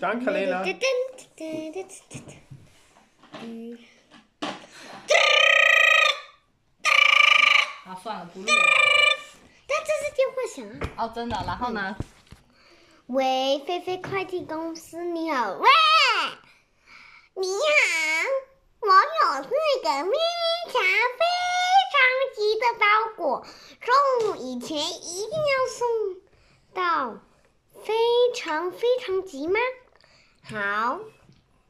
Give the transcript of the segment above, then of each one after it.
张凯琳啊！算了，不录了。他这个电话响！哦，真的，然后呢？喂，菲菲快递公司，你好，喂，你好，我有四个蜜茶杯。的包裹，中午以前一定要送到。非常非常急吗？好，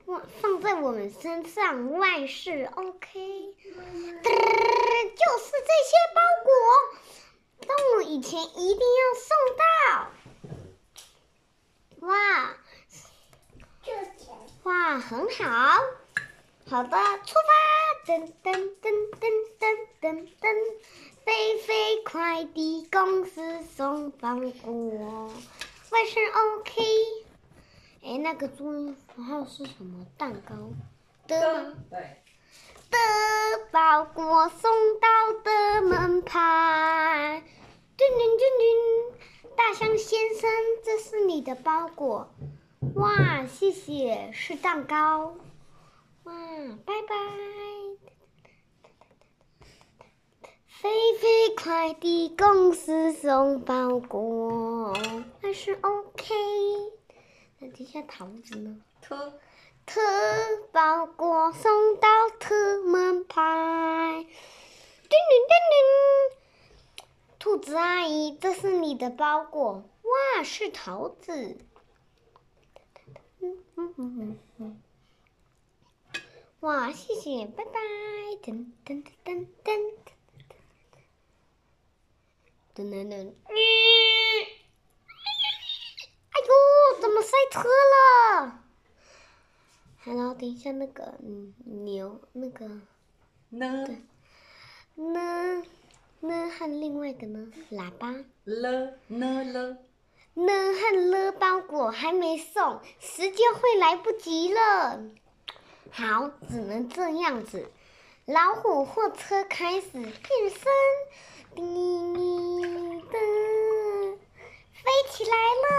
我放在我们身上，万事 OK。就是这些包裹，中午以前一定要送到。哇，哇，很好。好的，出发！噔噔噔噔噔噔噔，飞飞快递公司送包裹。万事 OK。哎，那个注音符号是什么？蛋糕的吗？对。的包裹送到的门牌。叮叮叮叮，大象先生，这是你的包裹。哇，谢谢，是蛋糕。哇，拜拜。飞飞快递公司送包裹，还是 OK。那底下桃子呢？特特包裹送到特门牌。叮铃叮铃，兔子阿姨，这是你的包裹。哇，是桃子。嗯嗯嗯嗯嗯。哇，谢谢，拜拜。噔噔噔噔噔。噔噔噔！哎呦，怎么塞车了？还有，等一下那个牛那个呢呢呢和另外一个呢喇叭了呢了呢和了包裹还没送，时间会来不及了。好，只能这样子。老虎货车开始变身。滴滴噔，飞起来了！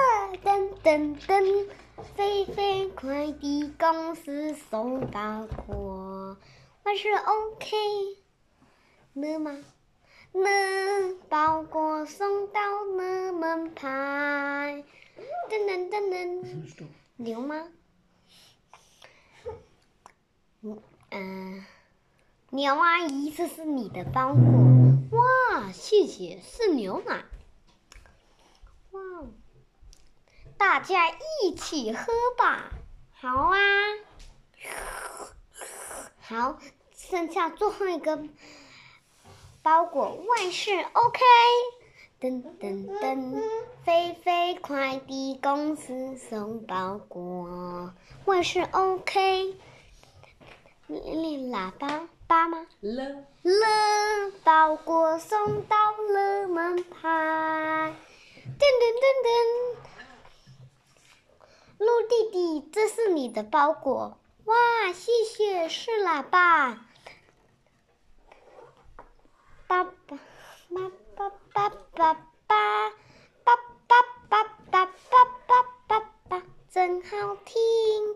噔噔噔，飞飞快递公司送包裹，万事 OK 了吗？呢，包裹送到了门牌。噔噔噔噔，牛 吗？嗯，牛阿姨，这是你的包裹。哇，谢谢，是牛奶。哇，大家一起喝吧。好啊，好，剩下最后一个包裹，万事 OK。噔噔噔，飞飞快递公司送包裹，万事 OK。那喇叭叭吗？了了，包裹送到了门牌。噔噔噔噔，鹿弟弟，这是你的包裹。哇，谢谢，是喇叭。爸爸，爸爸，爸爸，爸爸，爸爸，爸爸，爸爸，真好听。